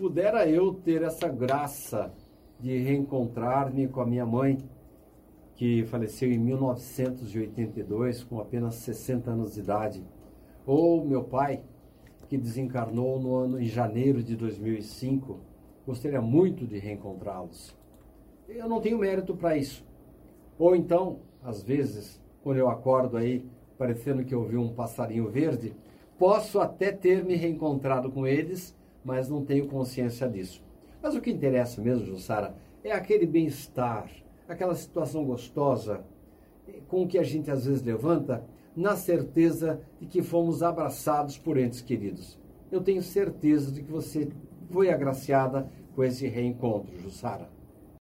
pudera eu ter essa graça de reencontrar-me com a minha mãe, que faleceu em 1982, com apenas 60 anos de idade, ou meu pai, que desencarnou no ano em janeiro de 2005, gostaria muito de reencontrá-los. Eu não tenho mérito para isso. Ou então, às vezes, quando eu acordo aí, parecendo que eu vi um passarinho verde, posso até ter me reencontrado com eles, mas não tenho consciência disso. Mas o que interessa mesmo, Jussara, é aquele bem-estar, aquela situação gostosa com que a gente às vezes levanta, na certeza de que fomos abraçados por entes queridos. Eu tenho certeza de que você foi agraciada com esse reencontro, Jussara.